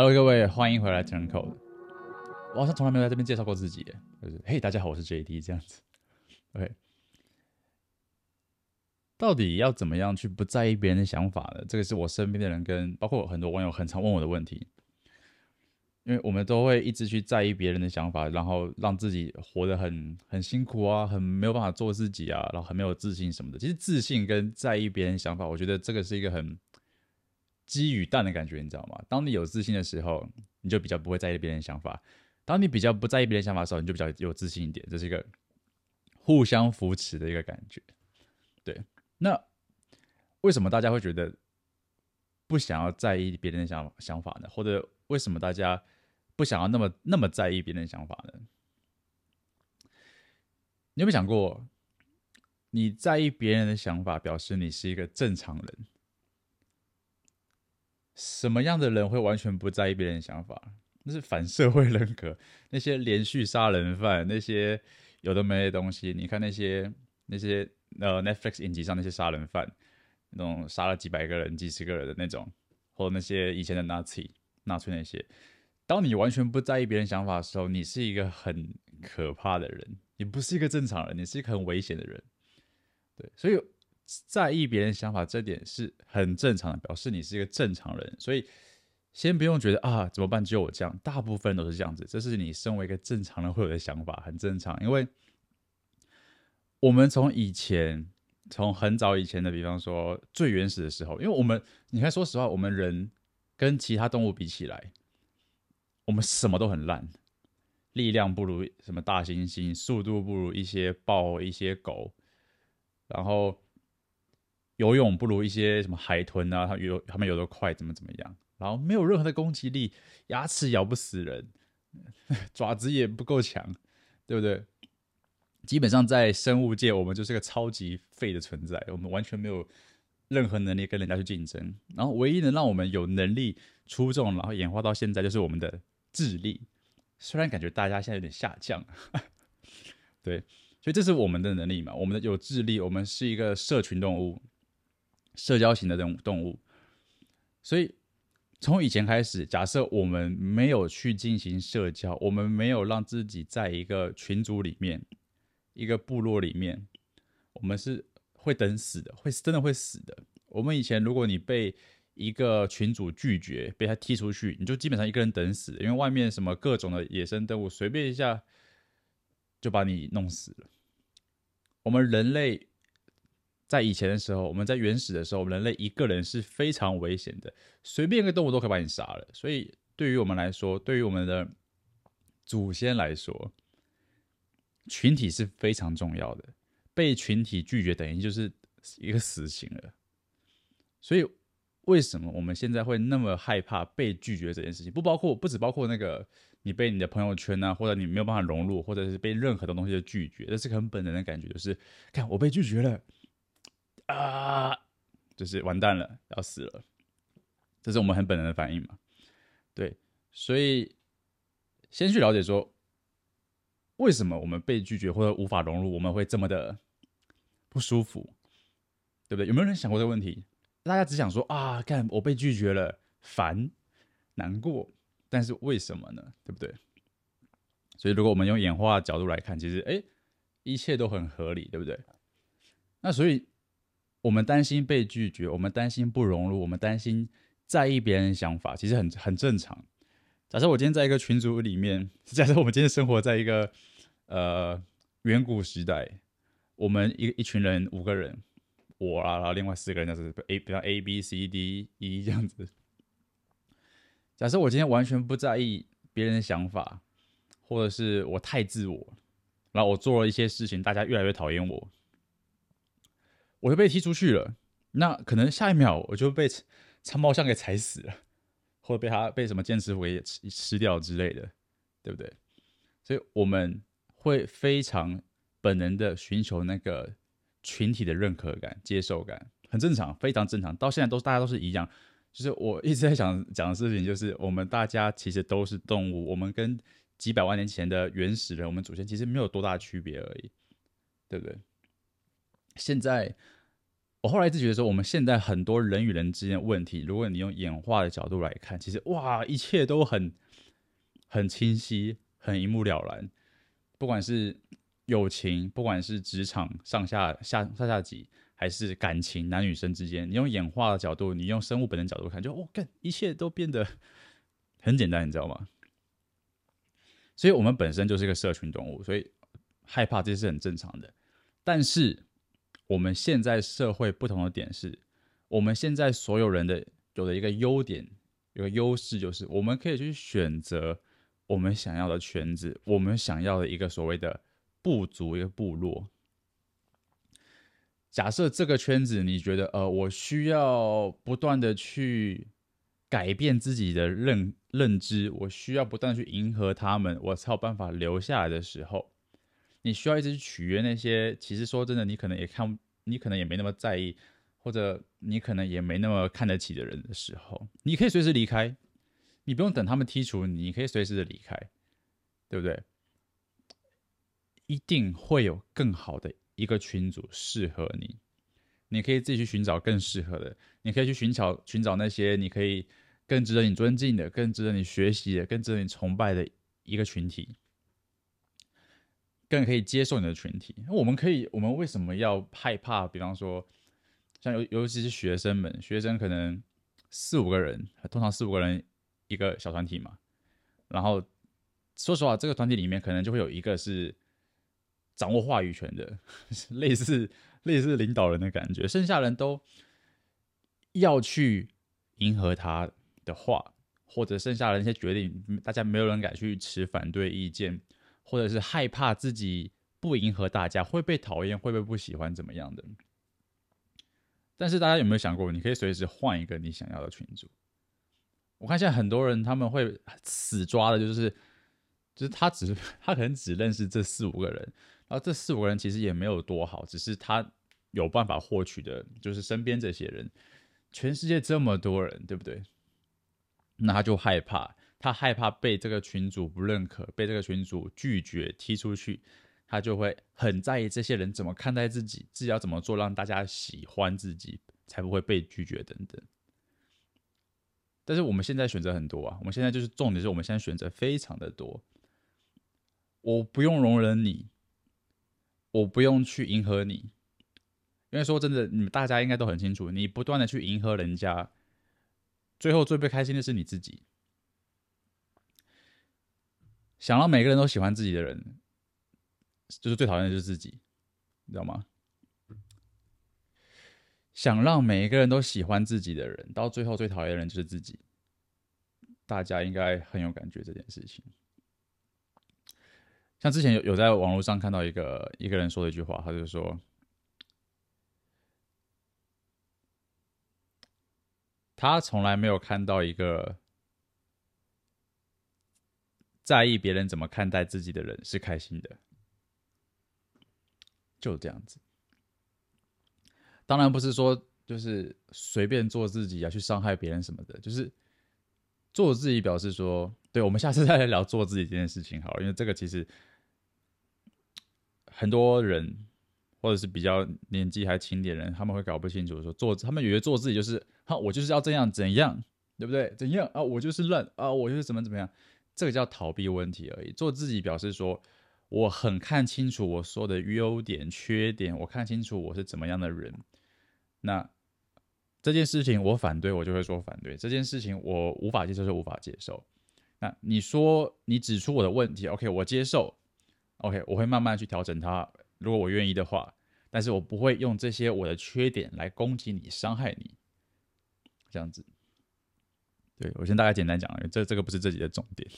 Hello，各位，欢迎回来 TurnCode。我好像从来没有在这边介绍过自己，就是嘿，大家好，我是 JD 这样子。OK，到底要怎么样去不在意别人的想法呢？这个是我身边的人跟包括很多网友很常问我的问题。因为我们都会一直去在意别人的想法，然后让自己活得很很辛苦啊，很没有办法做自己啊，然后很没有自信什么的。其实自信跟在意别人想法，我觉得这个是一个很鸡与蛋的感觉，你知道吗？当你有自信的时候，你就比较不会在意别人想法；当你比较不在意别人想法的时候，你就比较有自信一点。这是一个互相扶持的一个感觉。对，那为什么大家会觉得不想要在意别人的想想法呢？或者为什么大家不想要那么那么在意别人的想法呢？你有没有想过，你在意别人的想法，表示你是一个正常人？什么样的人会完全不在意别人的想法？那是反社会人格，那些连续杀人犯，那些有的没的东西。你看那些那些呃 Netflix 影集上那些杀人犯，那种杀了几百个人、几十个人的那种，或者那些以前的 Nazi、纳粹那些。当你完全不在意别人想法的时候，你是一个很可怕的人，你不是一个正常人，你是一个很危险的人。对，所以在意别人想法这点是很正常的，表示你是一个正常人。所以先不用觉得啊，怎么办？只有我这样，大部分都是这样子，这是你身为一个正常人会有的想法，很正常。因为我们从以前，从很早以前的，比方说最原始的时候，因为我们你看，说实话，我们人跟其他动物比起来。我们什么都很烂，力量不如什么大猩猩，速度不如一些豹、一些狗，然后游泳不如一些什么海豚啊，它游它们游得快，怎么怎么样，然后没有任何的攻击力，牙齿咬不死人，爪子也不够强，对不对？基本上在生物界，我们就是个超级废的存在，我们完全没有任何能力跟人家去竞争，然后唯一能让我们有能力出众，然后演化到现在，就是我们的。智力虽然感觉大家现在有点下降，对，所以这是我们的能力嘛？我们的有智力，我们是一个社群动物，社交型的动动物。所以从以前开始，假设我们没有去进行社交，我们没有让自己在一个群组里面、一个部落里面，我们是会等死的，会真的会死的。我们以前，如果你被一个群主拒绝，被他踢出去，你就基本上一个人等死，因为外面什么各种的野生动物，随便一下就把你弄死了。我们人类在以前的时候，我们在原始的时候，我们人类一个人是非常危险的，随便一个动物都可以把你杀了。所以对于我们来说，对于我们的祖先来说，群体是非常重要的。被群体拒绝，等于就是一个死刑了。所以。为什么我们现在会那么害怕被拒绝这件事情？不包括，不只包括那个你被你的朋友圈啊，或者你没有办法融入，或者是被任何的东西的拒绝，这是很本能的感觉，就是看我被拒绝了啊，就是完蛋了，要死了，这是我们很本能的反应嘛？对，所以先去了解说，为什么我们被拒绝或者无法融入，我们会这么的不舒服，对不对？有没有人想过这个问题？大家只想说啊，看我被拒绝了，烦、难过，但是为什么呢？对不对？所以，如果我们用演化角度来看，其实哎，一切都很合理，对不对？那所以，我们担心被拒绝，我们担心不融入，我们担心在意别人的想法，其实很很正常。假设我今天在一个群组里面，假设我们今天生活在一个呃远古时代，我们一一群人五个人。我啊，然后另外四个人就是 A，比方 A B C D E 这样子。假设我今天完全不在意别人的想法，或者是我太自我，然后我做了一些事情，大家越来越讨厌我，我就被踢出去了。那可能下一秒我就被长毛象给踩死了，或者被他被什么剑齿虎给吃吃掉之类的，对不对？所以我们会非常本能的寻求那个。群体的认可感、接受感很正常，非常正常。到现在都是大家都是一样。就是我一直在想讲的事情，就是我们大家其实都是动物，我们跟几百万年前的原始人，我们祖先其实没有多大区别而已，对不对？现在我后来一直觉得说，我们现在很多人与人之间的问题，如果你用演化的角度来看，其实哇，一切都很很清晰，很一目了然。不管是友情，不管是职场上下下上下级，还是感情男女生之间，你用演化的角度，你用生物本能角度看，就哦，干，一切都变得很简单，你知道吗？所以，我们本身就是一个社群动物，所以害怕这是很正常的。但是，我们现在社会不同的点是，我们现在所有人的有的一个优点，有个优势就是，我们可以去选择我们想要的圈子，我们想要的一个所谓的部族，一个部落。假设这个圈子，你觉得，呃，我需要不断的去改变自己的认认知，我需要不断去迎合他们，我才有办法留下来的时候。你需要一直去取悦那些，其实说真的，你可能也看，你可能也没那么在意，或者你可能也没那么看得起的人的时候，你可以随时离开，你不用等他们剔除你，可以随时的离开，对不对？一定会有更好的一个群组适合你，你可以自己去寻找更适合的，你可以去寻找寻找那些你可以更值得你尊敬的、更值得你学习的、更值得你崇拜的一个群体。更可以接受你的群体，我们可以，我们为什么要害怕？比方说，像尤尤其是学生们，学生可能四五个人，通常四五个人一个小团体嘛。然后说实话，这个团体里面可能就会有一个是掌握话语权的，类似类似领导人的感觉，剩下人都要去迎合他的话，或者剩下的那些决定，大家没有人敢去持反对意见。或者是害怕自己不迎合大家会被讨厌，会被不喜欢，怎么样的？但是大家有没有想过，你可以随时换一个你想要的群组？我看现在很多人他们会死抓的，就是就是他只他可能只认识这四五个人，然后这四五个人其实也没有多好，只是他有办法获取的，就是身边这些人。全世界这么多人，对不对？那他就害怕。他害怕被这个群主不认可，被这个群主拒绝踢出去，他就会很在意这些人怎么看待自己，自己要怎么做让大家喜欢自己，才不会被拒绝等等。但是我们现在选择很多啊，我们现在就是重点是我们现在选择非常的多，我不用容忍你，我不用去迎合你，因为说真的，你们大家应该都很清楚，你不断的去迎合人家，最后最不开心的是你自己。想让每个人都喜欢自己的人，就是最讨厌的就是自己，你知道吗？想让每一个人都喜欢自己的人，到最后最讨厌的人就是自己。大家应该很有感觉这件事情。像之前有有在网络上看到一个一个人说的一句话，他就说，他从来没有看到一个。在意别人怎么看待自己的人是开心的，就这样子。当然不是说就是随便做自己啊，去伤害别人什么的，就是做自己。表示说，对，我们下次再来聊做自己这件事情好了，因为这个其实很多人或者是比较年纪还轻点人，他们会搞不清楚说做，他们以为做自己就是哈，我就是要这样怎样，对不对？怎样啊？我就是烂啊，我就是怎么怎么样。这个叫逃避问题而已。做自己表示说，我很看清楚我说的优点、缺点，我看清楚我是怎么样的人。那这件事情我反对，我就会说反对；这件事情我无法接受，就无法接受。那你说你指出我的问题，OK，我接受，OK，我会慢慢去调整它，如果我愿意的话。但是我不会用这些我的缺点来攻击你、伤害你，这样子。对，我先大概简单讲，这这个不是这集的重点。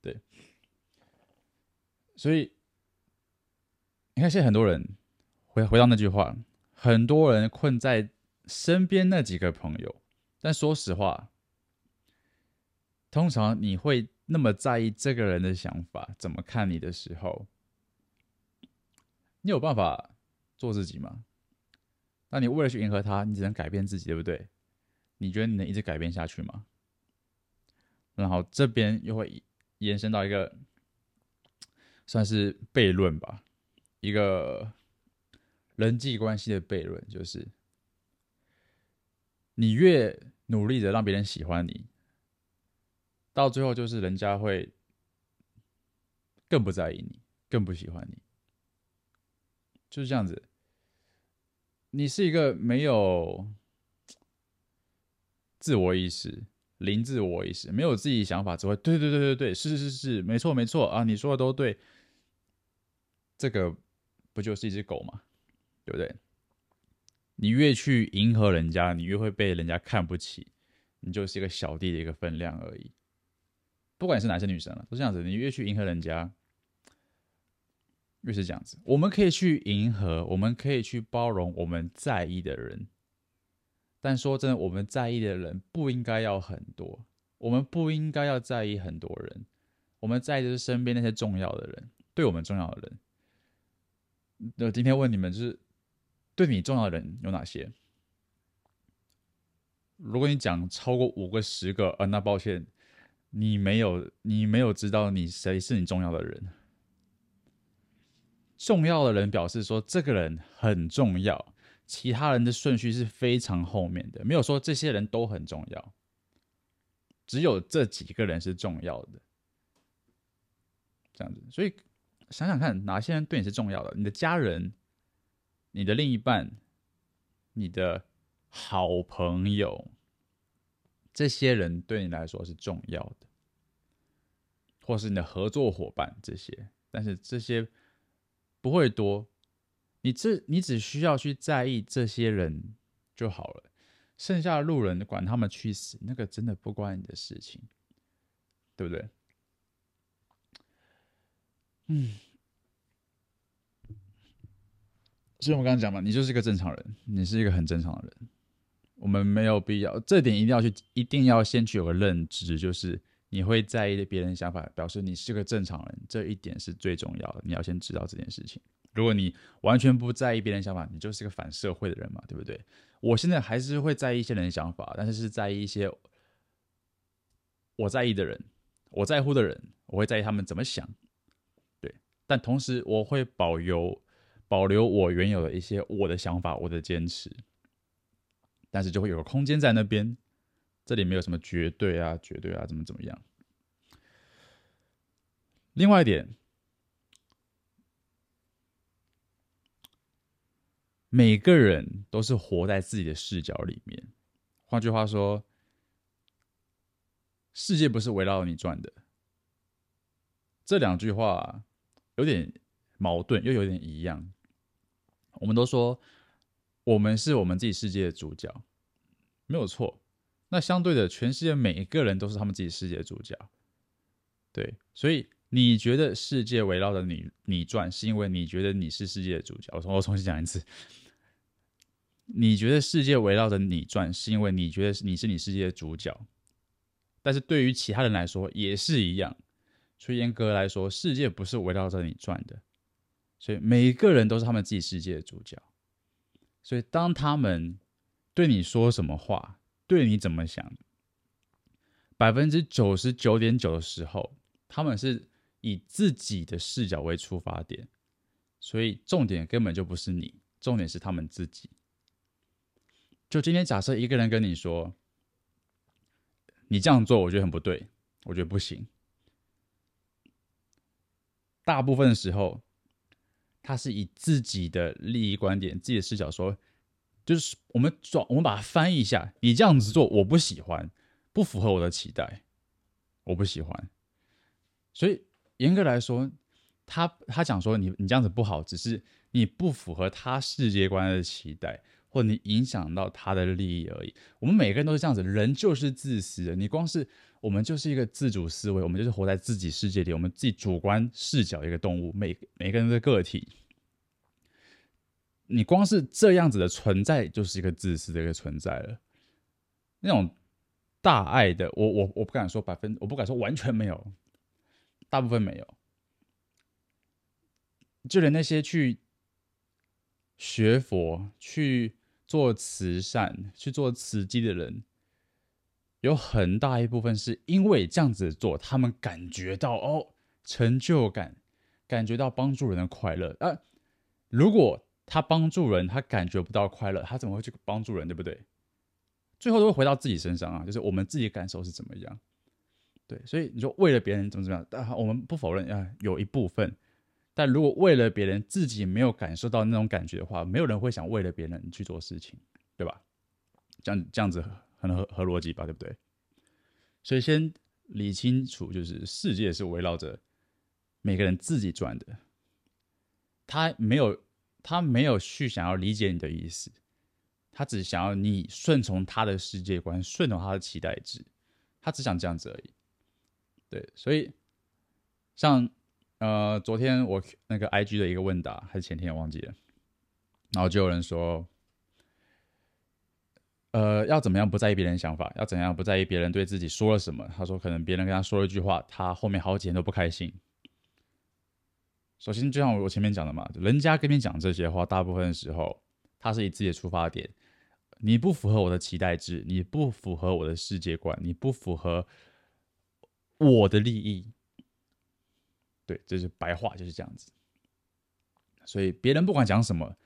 对，所以你看，现在很多人回回到那句话，很多人困在身边那几个朋友。但说实话，通常你会那么在意这个人的想法，怎么看你的时候，你有办法做自己吗？那你为了去迎合他，你只能改变自己，对不对？你觉得你能一直改变下去吗？然后这边又会延伸到一个算是悖论吧，一个人际关系的悖论，就是你越努力的让别人喜欢你，到最后就是人家会更不在意你，更不喜欢你，就是这样子。你是一个没有自我意识、零自我意识、没有自己想法，只会对对对对对，是是是，没错没错啊，你说的都对。这个不就是一只狗吗？对不对？你越去迎合人家，你越会被人家看不起，你就是一个小弟的一个分量而已。不管是男生女生了，都这样子。你越去迎合人家，越是这样子。我们可以去迎合，我们可以去包容我们在意的人，但说真的，我们在意的人不应该要很多，我们不应该要在意很多人。我们在意的是身边那些重要的人，对我们重要的人。那今天问你们，就是。对你重要的人有哪些？如果你讲超过五个、十个，呃，那抱歉，你没有，你没有知道你谁是你重要的人。重要的人表示说这个人很重要，其他人的顺序是非常后面的，没有说这些人都很重要，只有这几个人是重要的。这样子，所以想想看，哪些人对你是重要的？你的家人。你的另一半、你的好朋友，这些人对你来说是重要的，或是你的合作伙伴这些，但是这些不会多，你这你只需要去在意这些人就好了，剩下的路人管他们去死，那个真的不关你的事情，对不对？嗯。所以我刚刚讲嘛，你就是一个正常人，你是一个很正常的人。我们没有必要，这点一定要去，一定要先去有个认知，就是你会在意别人想法，表示你是个正常人，这一点是最重要的。你要先知道这件事情。如果你完全不在意别人想法，你就是个反社会的人嘛，对不对？我现在还是会在意一些人的想法，但是是在意一些我在意的人，我在乎的人，我会在意他们怎么想。对，但同时我会保留。保留我原有的一些我的想法，我的坚持，但是就会有个空间在那边，这里没有什么绝对啊，绝对啊，怎么怎么样。另外一点，每个人都是活在自己的视角里面。换句话说，世界不是围绕你转的。这两句话有点矛盾，又有点一样。我们都说，我们是我们自己世界的主角，没有错。那相对的，全世界每一个人都是他们自己世界的主角，对。所以你觉得世界围绕着你你转，是因为你觉得你是世界的主角。我重我重新讲一次，你觉得世界围绕着你转，是因为你觉得你是你世界的主角。但是对于其他人来说也是一样。所以严格来说，世界不是围绕着你转的。所以每个人都是他们自己世界的主角。所以当他们对你说什么话，对你怎么想，百分之九十九点九的时候，他们是以自己的视角为出发点。所以重点根本就不是你，重点是他们自己。就今天假设一个人跟你说：“你这样做，我觉得很不对，我觉得不行。”大部分的时候。他是以自己的利益观点、自己的视角说，就是我们转，我们把它翻译一下。你这样子做，我不喜欢，不符合我的期待，我不喜欢。所以严格来说，他他讲说你你这样子不好，只是你不符合他世界观的期待，或你影响到他的利益而已。我们每个人都是这样子，人就是自私的。你光是我们就是一个自主思维，我们就是活在自己世界里，我们自己主观视角一个动物，每每个人的个体。你光是这样子的存在，就是一个自私的一个存在了。那种大爱的，我我我不敢说百分，我不敢说完全没有，大部分没有。就连那些去学佛、去做慈善、去做慈济的人，有很大一部分是因为这样子做，他们感觉到哦成就感，感觉到帮助人的快乐啊。如果他帮助人，他感觉不到快乐，他怎么会去帮助人？对不对？最后都会回到自己身上啊，就是我们自己感受是怎么样。对，所以你说为了别人怎么怎么样，但我们不否认啊，有一部分。但如果为了别人自己没有感受到那种感觉的话，没有人会想为了别人去做事情，对吧？这样这样子很合合逻辑吧，对不对？所以先理清楚，就是世界是围绕着每个人自己转的，他没有他没有去想要理解你的意思，他只想要你顺从他的世界观，顺从他的期待值，他只想这样子而已。对，所以像。呃，昨天我那个 IG 的一个问答，还是前天我忘记了，然后就有人说，呃，要怎么样不在意别人想法？要怎样不在意别人对自己说了什么？他说，可能别人跟他说了一句话，他后面好几天都不开心。首先，就像我前面讲的嘛，人家跟你讲这些话，大部分的时候，他是以自己的出发点，你不符合我的期待值，你不符合我的世界观，你不符合我的利益。对，这是白话，就是这样子。所以别人不管讲什么，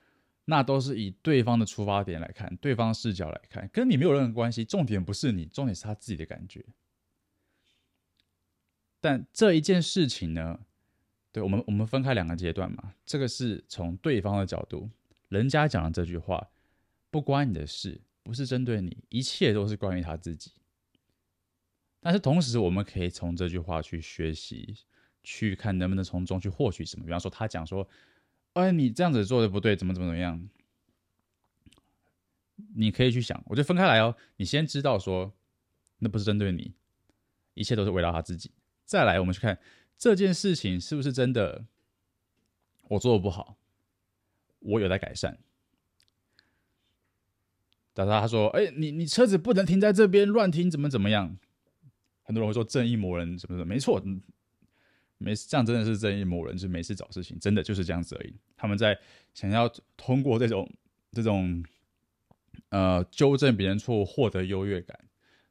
那都是以对方的出发点来看，对方视角来看，跟你没有任何关系。重点不是你，重点是他自己的感觉。但这一件事情呢，对我们，我们分开两个阶段嘛。这个是从对方的角度，人家讲的这句话不关你的事，不是针对你，一切都是关于他自己。但是同时，我们可以从这句话去学习。去看能不能从中去获取什么，比方说他讲说，哎，你这样子做的不对，怎么怎么怎么样？你可以去想，我就分开来哦。你先知道说，那不是针对你，一切都是围绕他自己。再来，我们去看这件事情是不是真的，我做的不好，我有在改善。但是他说，哎，你你车子不能停在这边乱停，怎么怎么样？很多人会说正义魔人什么什么，没错。没事，这样真的是正义魔人，就是没事找事情，真的就是这样子而已。他们在想要通过这种这种呃纠正别人错误，获得优越感，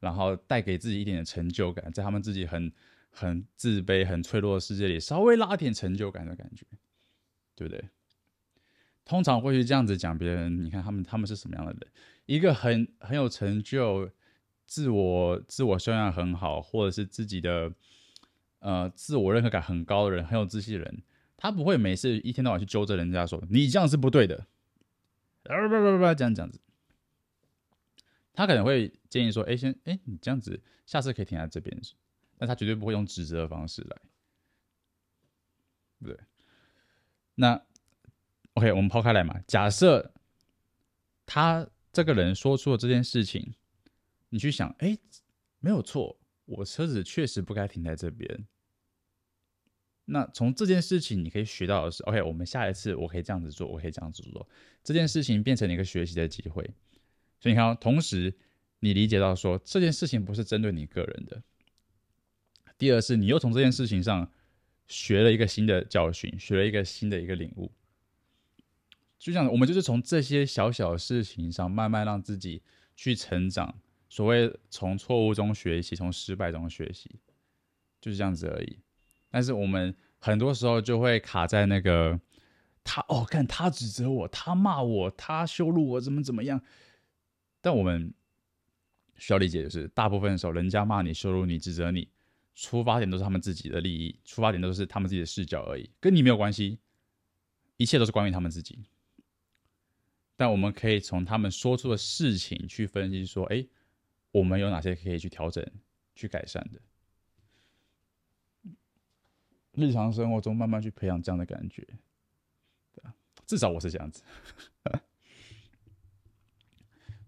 然后带给自己一点点成就感，在他们自己很很自卑、很脆弱的世界里，稍微拉点成就感的感觉，对不对？通常会去这样子讲别人，你看他们他们是什么样的人？一个很很有成就、自我自我修养很好，或者是自己的。呃，自我认可感很高的人，很有自信的人，他不会每次一天到晚去纠正人家说你这样是不对的，不不不不这样这样子。他可能会建议说，哎，先哎，你这样子下次可以停在这边，但他绝对不会用指责的方式来，对。那 OK，我们抛开来嘛，假设他这个人说出了这件事情，你去想，哎，没有错，我车子确实不该停在这边。那从这件事情，你可以学到的是，OK，我们下一次我可以这样子做，我可以这样子做，这件事情变成一个学习的机会。所以你看，同时你理解到说这件事情不是针对你个人的。第二是，你又从这件事情上学了一个新的教训，学了一个新的一个领悟。就这样，我们就是从这些小小的事情上慢慢让自己去成长。所谓从错误中学习，从失败中学习，就是这样子而已。但是我们很多时候就会卡在那个他哦，看他指责我，他骂我，他羞辱我，怎么怎么样？但我们需要理解的是，大部分的时候，人家骂你、羞辱你、指责你，出发点都是他们自己的利益，出发点都是他们自己的视角而已，跟你没有关系，一切都是关于他们自己。但我们可以从他们说出的事情去分析，说，哎，我们有哪些可以去调整、去改善的？日常生活中慢慢去培养这样的感觉，至少我是这样子。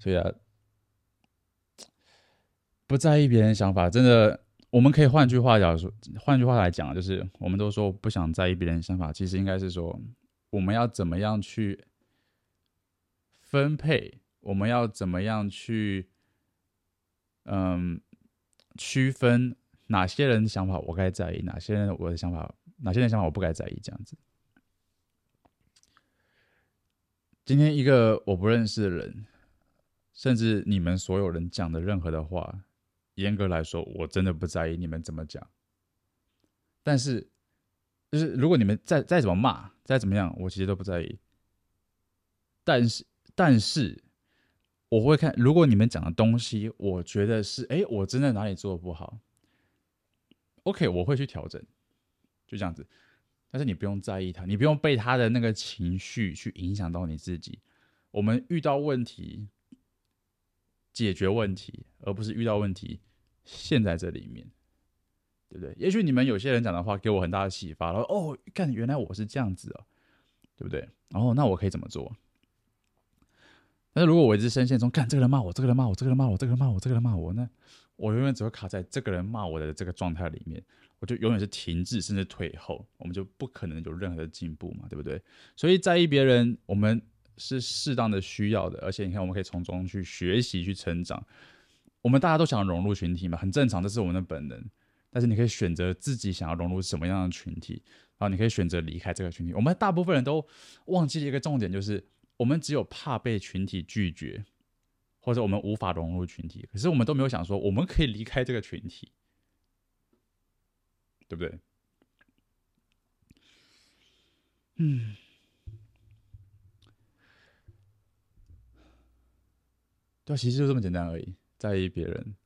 所以啊，不在意别人想法，真的，我们可以换句话讲说，换句话来讲，就是我们都说不想在意别人想法，其实应该是说，我们要怎么样去分配，我们要怎么样去，嗯，区分。哪些人的想法我该在意？哪些人我的想法？哪些人想法我不该在意？这样子。今天一个我不认识的人，甚至你们所有人讲的任何的话，严格来说，我真的不在意你们怎么讲。但是，就是如果你们再再怎么骂，再怎么样，我其实都不在意。但是，但是，我会看，如果你们讲的东西，我觉得是，哎，我真的哪里做的不好，OK，我会去调整，就这样子。但是你不用在意他，你不用被他的那个情绪去影响到你自己。我们遇到问题，解决问题，而不是遇到问题陷在这里面，对不对？也许你们有些人讲的话给我很大的启发，然后哦，看原来我是这样子啊，对不对？然后那我可以怎么做？但是如果我一直深陷中，看这个人骂我，这个人骂我，这个人骂我，这个人骂我，这个人骂我，那我永远只会卡在这个人骂我的这个状态里面，我就永远是停滞甚至退后，我们就不可能有任何的进步嘛，对不对？所以在意别人，我们是适当的需要的，而且你看，我们可以从中去学习、去成长。我们大家都想融入群体嘛，很正常，这是我们的本能。但是你可以选择自己想要融入什么样的群体，然后你可以选择离开这个群体。我们大部分人都忘记了一个重点，就是。我们只有怕被群体拒绝，或者我们无法融入群体，可是我们都没有想说我们可以离开这个群体，对不对？嗯，对，其实就这么简单而已。在意别人，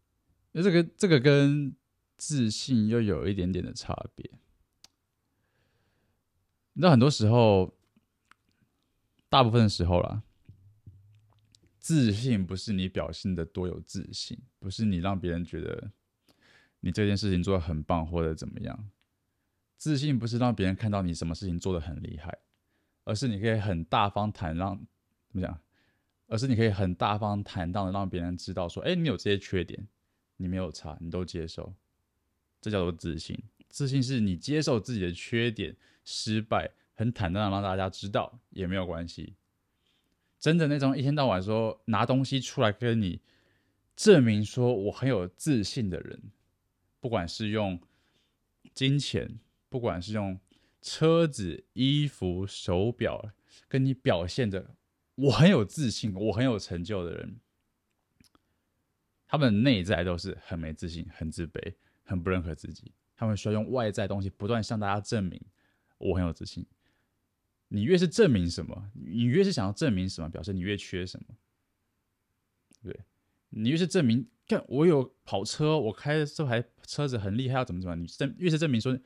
那这个这个跟自信又有一点点的差别。那很多时候。大部分的时候啦，自信不是你表现的多有自信，不是你让别人觉得你这件事情做的很棒或者怎么样。自信不是让别人看到你什么事情做的很厉害，而是你可以很大方坦让怎么讲？而是你可以很大方坦荡的让别人知道说，哎，你有这些缺点，你没有差，你都接受，这叫做自信。自信是你接受自己的缺点、失败。很坦荡的让大家知道也没有关系，真的那种一天到晚说拿东西出来跟你证明说我很有自信的人，不管是用金钱，不管是用车子、衣服、手表，跟你表现的我很有自信、我很有成就的人，他们内在都是很没自信、很自卑、很不认可自己，他们需要用外在东西不断向大家证明我很有自信。你越是证明什么，你越是想要证明什么，表示你越缺什么，对，你越是证明，看我有跑车，我开这台车子很厉害，要怎么怎么，你证越是证明说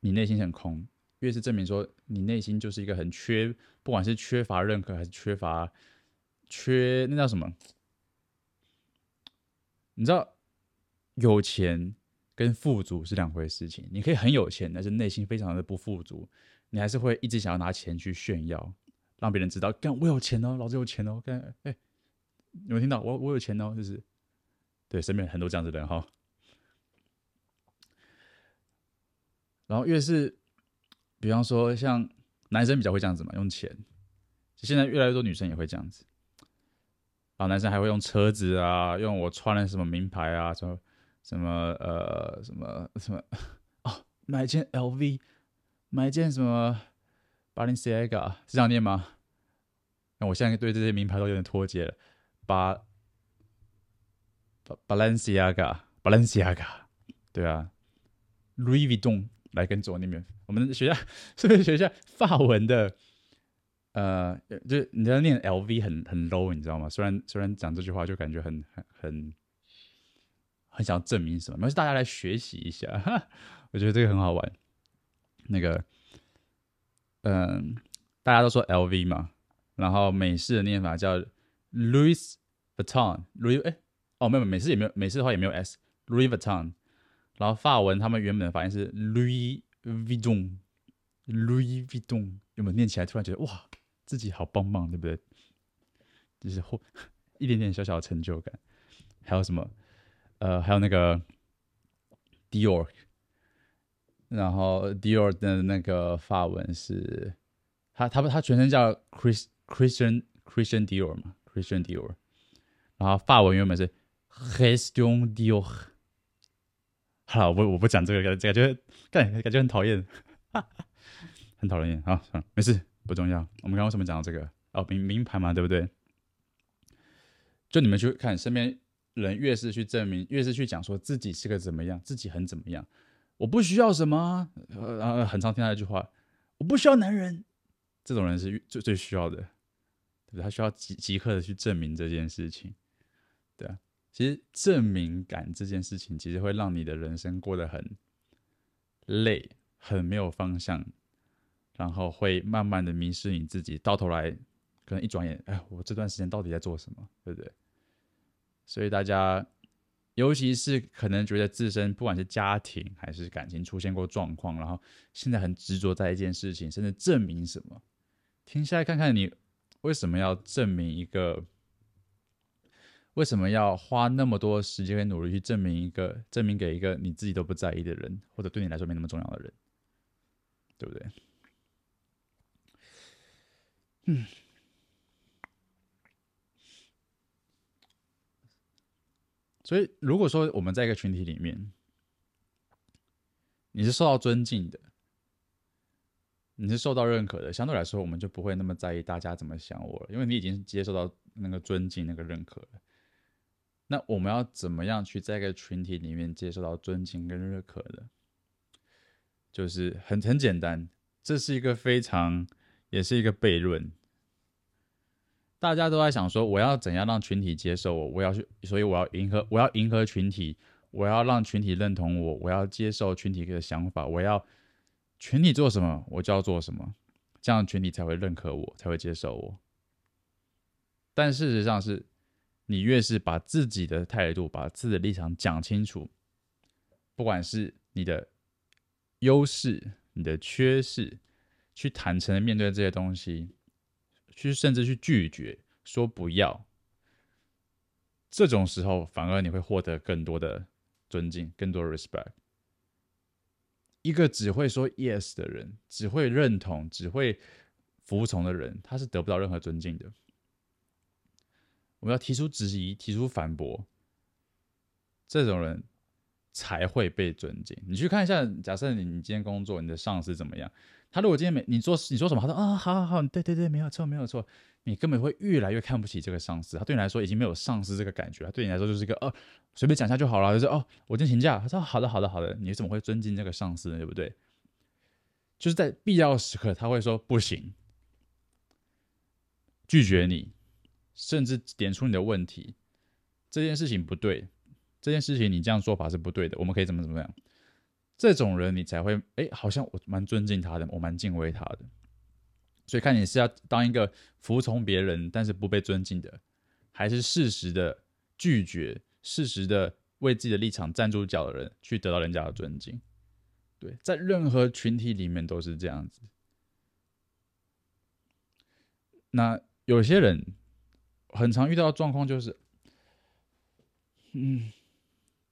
你内心很空，越是证明说你内心就是一个很缺，不管是缺乏认可还是缺乏缺那叫什么？你知道，有钱跟富足是两回事情，你可以很有钱，但是内心非常的不富足。你还是会一直想要拿钱去炫耀，让别人知道，干我有钱哦，老子有钱哦，干哎，有没有听到？我我有钱哦，就是对，身边很多这样子的人哈。然后越是，比方说像男生比较会这样子嘛，用钱。现在越来越多女生也会这样子，然后男生还会用车子啊，用我穿了什么名牌啊，什么什么呃什么什么 哦，买一件 LV。买一件什么 Balenciaga 是这样念吗？那我现在对这些名牌都有点脱节了。巴 Balenciaga Balenciaga 对啊，Louis Vuitton 来跟着那边，我们学下 是不是学一下法文的？呃，就你知道念 LV 很很 low，你知道吗？虽然虽然讲这句话就感觉很很很很想要证明什么，没事，大家来学习一下，我觉得这个很好玩。那个，嗯，大家都说 LV 嘛，然后美式的念法叫 Louis Vuitton，Louis 哎，哦没有，美式也没有，美式的话也没有 S，Louis Vuitton，然后法文他们原本的发音是 Louis Vuitton，Louis Vuitton，有没有念起来突然觉得哇，自己好棒棒，对不对？就是后一点点小小的成就感，还有什么？呃，还有那个 Dior。然后 Dior 的那个法文是，他他他全称叫 Chris Christian Christian Dior 嘛，Christian Dior。然后法文原本是 Christian Dior。好了，我我不讲这个，感觉感觉感感觉很讨厌，很讨厌。好，没事，不重要。我们刚刚为什么讲到这个？哦，名名牌嘛，对不对？就你们去看身边人，越是去证明，越是去讲说自己是个怎么样，自己很怎么样。我不需要什么，呃，很常听到一句话，我不需要男人，这种人是最最需要的，对对，他需要即即刻的去证明这件事情，对啊。其实证明感这件事情，其实会让你的人生过得很累，很没有方向，然后会慢慢的迷失你自己。到头来，可能一转眼，哎，我这段时间到底在做什么？对不对？所以大家，尤其是可能觉得自身不管是家庭还是感情出现过状况，然后现在很执着在一件事情，甚至证明什么，停下来看看你为什么要证明一个。为什么要花那么多时间跟努力去证明一个，证明给一个你自己都不在意的人，或者对你来说没那么重要的人，对不对？嗯。所以，如果说我们在一个群体里面，你是受到尊敬的，你是受到认可的，相对来说，我们就不会那么在意大家怎么想我了，因为你已经接受到那个尊敬、那个认可了。那我们要怎么样去在一个群体里面接受到尊敬跟认可的？就是很很简单，这是一个非常也是一个悖论。大家都在想说，我要怎样让群体接受我？我要去，所以我要迎合，我要迎合群体，我要让群体认同我，我要接受群体的想法，我要群体做什么，我就要做什么，这样群体才会认可我，才会接受我。但事实上是。你越是把自己的态度、把自己的立场讲清楚，不管是你的优势、你的缺势，去坦诚的面对这些东西，去甚至去拒绝说不要，这种时候反而你会获得更多的尊敬、更多的 respect。一个只会说 yes 的人，只会认同、只会服从的人，他是得不到任何尊敬的。我们要提出质疑，提出反驳，这种人才会被尊敬。你去看一下，假设你你今天工作，你的上司怎么样？他如果今天没你做你说什么，他说啊，好好好，对对对，没有错没有错，你根本会越来越看不起这个上司。他对你来说已经没有上司这个感觉，他对你来说就是一个哦，随便讲一下就好了，就是哦，我今天请假。他说好的好的好的，你怎么会尊敬这个上司呢？对不对？就是在必要时刻，他会说不行，拒绝你。甚至点出你的问题，这件事情不对，这件事情你这样做法是不对的，我们可以怎么怎么样？这种人你才会哎，好像我蛮尊敬他的，我蛮敬畏他的。所以看你是要当一个服从别人但是不被尊敬的，还是适时的拒绝，适时的为自己的立场站住脚的人，去得到人家的尊敬。对，在任何群体里面都是这样子。那有些人。很常遇到的状况就是，嗯，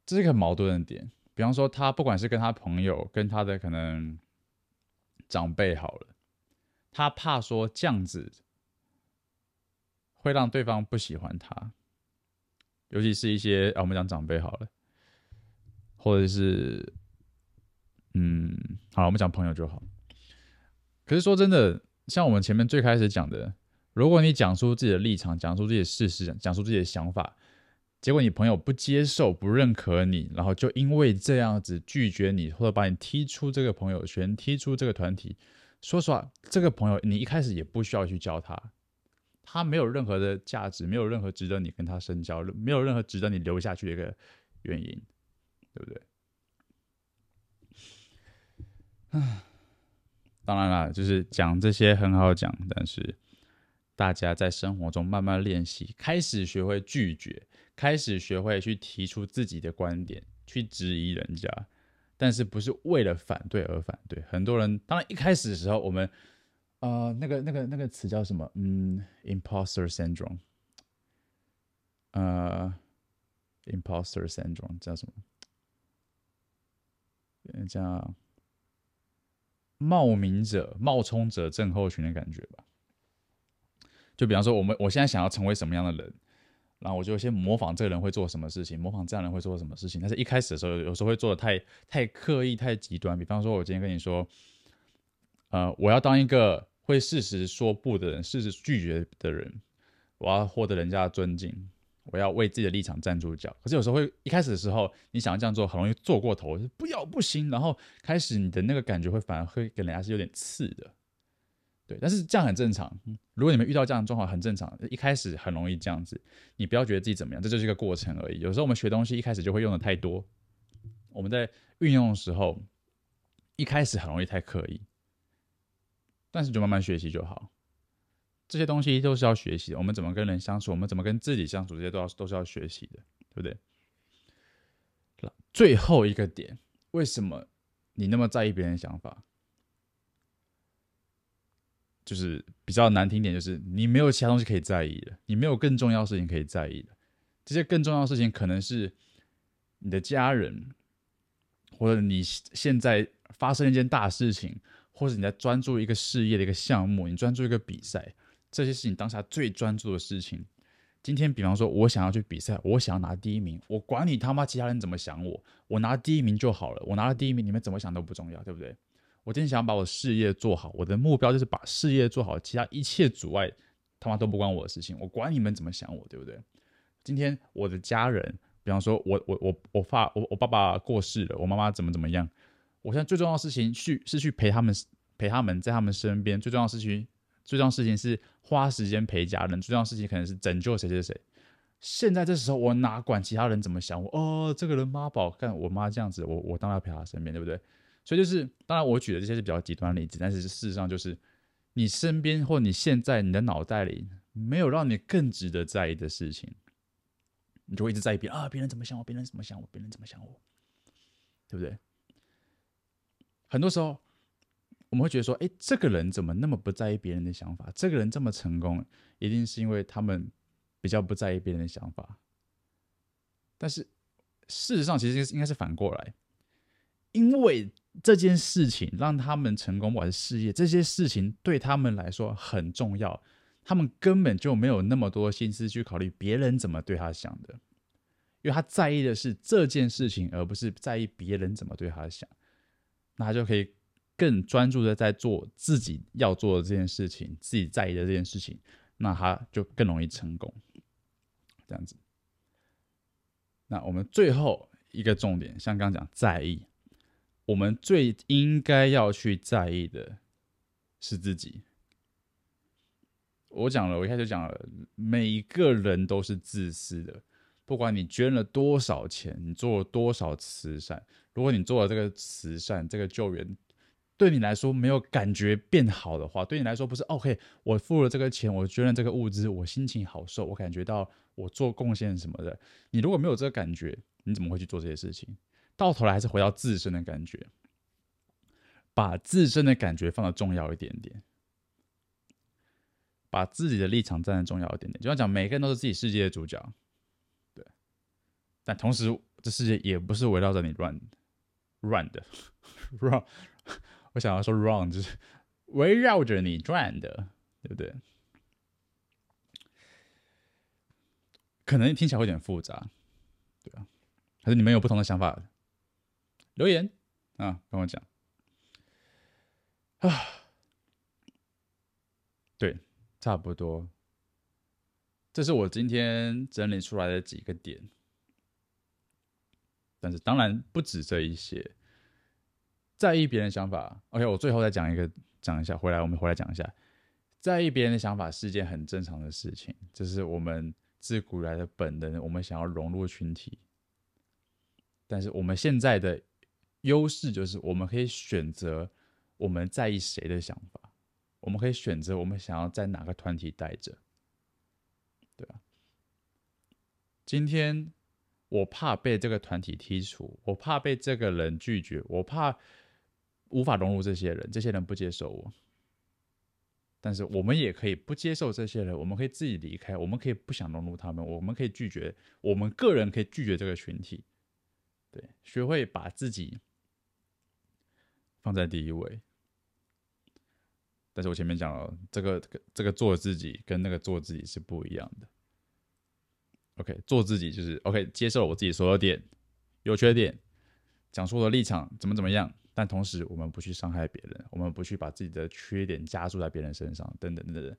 这是一个很矛盾的点。比方说，他不管是跟他朋友，跟他的可能长辈好了，他怕说这样子会让对方不喜欢他，尤其是一些啊，我们讲长辈好了，或者是，嗯，好，我们讲朋友就好。可是说真的，像我们前面最开始讲的。如果你讲出自己的立场，讲出自己的事实，讲出自己的想法，结果你朋友不接受、不认可你，然后就因为这样子拒绝你，或者把你踢出这个朋友圈、踢出这个团体。说实话，这个朋友你一开始也不需要去教他，他没有任何的价值，没有任何值得你跟他深交，没有任何值得你留下去的一个原因，对不对？唉，当然了，就是讲这些很好讲，但是。大家在生活中慢慢练习，开始学会拒绝，开始学会去提出自己的观点，去质疑人家，但是不是为了反对而反对。很多人当然一开始的时候，我们呃那个那个那个词叫什么？嗯，imposter syndrome。呃，imposter syndrome 叫什么？叫冒名者、冒充者症候群的感觉吧。就比方说，我们我现在想要成为什么样的人，然后我就先模仿这个人会做什么事情，模仿这样人会做什么事情。但是一开始的时候，有时候会做的太太刻意、太极端。比方说，我今天跟你说，呃，我要当一个会适时说不的人，适时拒绝的人，我要获得人家的尊敬，我要为自己的立场站住脚。可是有时候会一开始的时候，你想要这样做，很容易做过头，不要不行，然后开始你的那个感觉会反而会给人家是有点刺的。对，但是这样很正常。如果你们遇到这样的状况，很正常。一开始很容易这样子，你不要觉得自己怎么样，这就是一个过程而已。有时候我们学东西一开始就会用的太多，我们在运用的时候，一开始很容易太刻意，但是就慢慢学习就好。这些东西都是要学习的。我们怎么跟人相处，我们怎么跟自己相处，这些都要都是要学习的，对不对？最后一个点，为什么你那么在意别人的想法？就是比较难听点，就是你没有其他东西可以在意的，你没有更重要的事情可以在意的。这些更重要的事情，可能是你的家人，或者你现在发生一件大事情，或者你在专注一个事业的一个项目，你专注一个比赛，这些是你当下最专注的事情。今天，比方说，我想要去比赛，我想要拿第一名，我管你他妈其他人怎么想我，我拿第一名就好了。我拿了第一名，你们怎么想都不重要，对不对？我今天想要把我事业做好，我的目标就是把事业做好，其他一切阻碍他妈都不关我的事情，我管你们怎么想我，对不对？今天我的家人，比方说我我我我爸我我爸爸过世了，我妈妈怎么怎么样，我现在最重要的事情去是去陪他们，陪他们在他们身边，最重要的事情，最重要的事情是花时间陪家人，最重要的事情可能是拯救谁谁谁。现在这时候我哪管其他人怎么想我？哦，这个人妈宝，干我妈这样子，我我当然要陪她身边，对不对？所以就是，当然我举的这些是比较极端的例子，但是事实上就是，你身边或你现在你的脑袋里没有让你更值得在意的事情，你就会一直在意别人啊，别人怎么想我，别人怎么想我，别人怎么想我，对不对？很多时候我们会觉得说，哎，这个人怎么那么不在意别人的想法？这个人这么成功，一定是因为他们比较不在意别人的想法。但是事实上，其实应该是反过来，因为。这件事情让他们成功，不管是事业，这些事情对他们来说很重要，他们根本就没有那么多心思去考虑别人怎么对他想的，因为他在意的是这件事情，而不是在意别人怎么对他想，那他就可以更专注的在做自己要做的这件事情，自己在意的这件事情，那他就更容易成功。这样子，那我们最后一个重点，像刚刚讲在意。我们最应该要去在意的是自己。我讲了，我一开始讲了，每一个人都是自私的。不管你捐了多少钱，你做了多少慈善，如果你做了这个慈善、这个救援，对你来说没有感觉变好的话，对你来说不是 OK。我付了这个钱，我捐了这个物资，我心情好受，我感觉到我做贡献什么的。你如果没有这个感觉，你怎么会去做这些事情？到头来还是回到自身的感觉，把自身的感觉放的重要一点点，把自己的立场站得重要一点点。就像讲，每个人都是自己世界的主角，对。但同时，这世界也不是围绕着你转转的，run。我想要说 run 就是围绕着你转的，对不对？可能听起来会有点复杂，对啊。还是你们有不同的想法？留言。啊，跟我讲。啊，对，差不多，这是我今天整理出来的几个点，但是当然不止这一些，在意别人想法。OK，我最后再讲一个，讲一下，回来我们回来讲一下，在意别人的想法是一件很正常的事情，这是我们自古来的本能，我们想要融入群体，但是我们现在的。优势就是我们可以选择我们在意谁的想法，我们可以选择我们想要在哪个团体待着，对吧？今天我怕被这个团体剔除，我怕被这个人拒绝，我怕无法融入这些人，这些人不接受我。但是我们也可以不接受这些人，我们可以自己离开，我们可以不想融入他们，我们可以拒绝，我们个人可以拒绝这个群体。对，学会把自己。放在第一位，但是我前面讲了，这个这个做自己跟那个做自己是不一样的。OK，做自己就是 OK，接受我自己所有点，有缺点，讲出我的立场怎么怎么样，但同时我们不去伤害别人，我们不去把自己的缺点加注在别人身上，等等等等。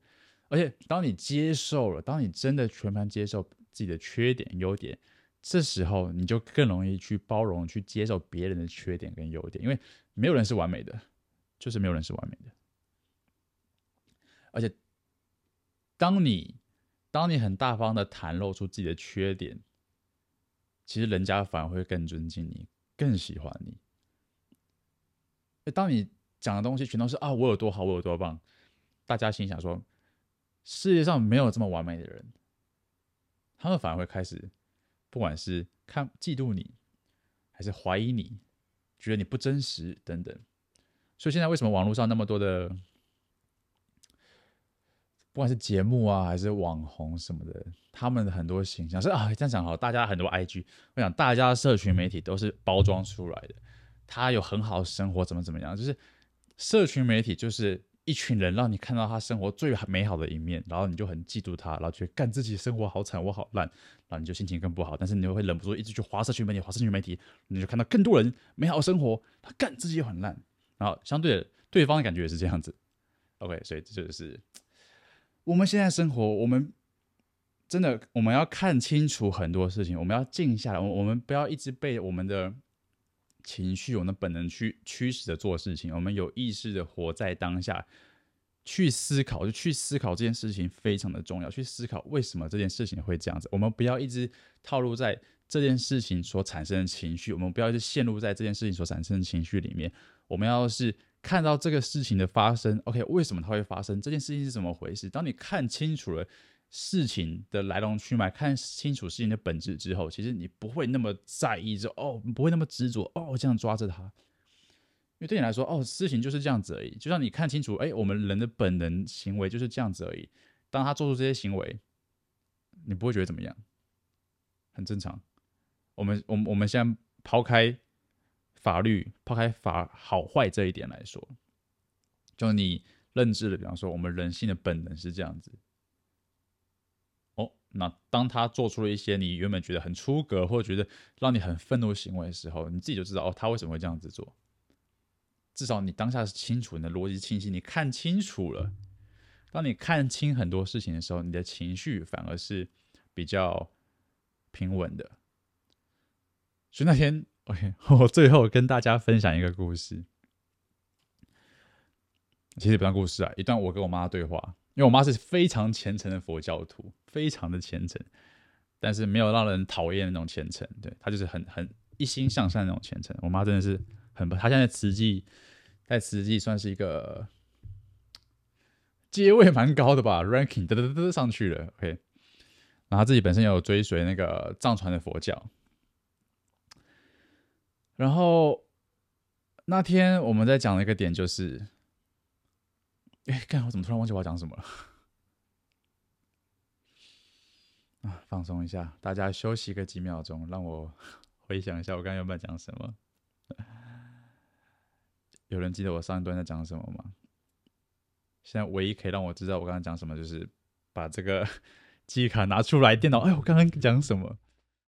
而且当你接受了，当你真的全盘接受自己的缺点、优点。这时候你就更容易去包容、去接受别人的缺点跟优点，因为没有人是完美的，就是没有人是完美的。而且，当你当你很大方的袒露出自己的缺点，其实人家反而会更尊敬你，更喜欢你。当你讲的东西全都是啊，我有多好，我有多棒，大家心想说，世界上没有这么完美的人，他们反而会开始，不管是看嫉妒你，还是怀疑你，觉得你不真实等等。所以现在为什么网络上那么多的，不管是节目啊，还是网红什么的，他们的很多形象是啊，这样讲好，大家很多 IG，我想大家社群媒体都是包装出来的。他有很好的生活，怎么怎么样？就是社群媒体就是一群人让你看到他生活最美好的一面，然后你就很嫉妒他，然后觉得干自己生活好惨，我好烂，然后你就心情更不好。但是你又会忍不住一直去划社群媒体，划社群媒体，你就看到更多人美好生活，他干自己又很烂，然后相对的对方的感觉也是这样子。OK，所以这就是我们现在生活，我们真的我们要看清楚很多事情，我们要静下来，我们不要一直被我们的。情绪，我们本能驱驱使着做事情。我们有意识的活在当下，去思考，就去思考这件事情非常的重要。去思考为什么这件事情会这样子。我们不要一直套路在这件事情所产生的情绪，我们不要一直陷入在这件事情所产生的情绪里面。我们要是看到这个事情的发生，OK，为什么它会发生？这件事情是怎么回事？当你看清楚了。事情的来龙去脉，看清楚事情的本质之后，其实你不会那么在意，就哦，不会那么执着哦，这样抓着他，因为对你来说，哦，事情就是这样子而已。就像你看清楚，哎，我们人的本能行为就是这样子而已。当他做出这些行为，你不会觉得怎么样，很正常。我们，我们，我们现在抛开法律，抛开法好坏这一点来说，就你认知的，比方说，我们人性的本能是这样子。那当他做出了一些你原本觉得很出格，或者觉得让你很愤怒的行为的时候，你自己就知道哦，他为什么会这样子做。至少你当下是清楚，你的逻辑清晰，你看清楚了。当你看清很多事情的时候，你的情绪反而是比较平稳的。所以那天，OK，我最后跟大家分享一个故事，其实不算故事啊，一段我跟我妈的对话。因为我妈是非常虔诚的佛教徒，非常的虔诚，但是没有让人讨厌的那种虔诚。对，她就是很很一心向善那种虔诚。我妈真的是很，她现在慈济在慈济算是一个阶位蛮高的吧，ranking 嘚嘚嘚上去了。OK，然后她自己本身有追随那个藏传的佛教。然后那天我们在讲的一个点就是。哎，干！我怎么突然忘记我要讲什么了？啊，放松一下，大家休息个几秒钟，让我 回想一下我刚刚有没有讲什么。有人记得我上一段在讲什么吗？现在唯一可以让我知道我刚刚讲什么，就是把这个 记忆卡拿出来，电脑。哎，我刚刚讲什么？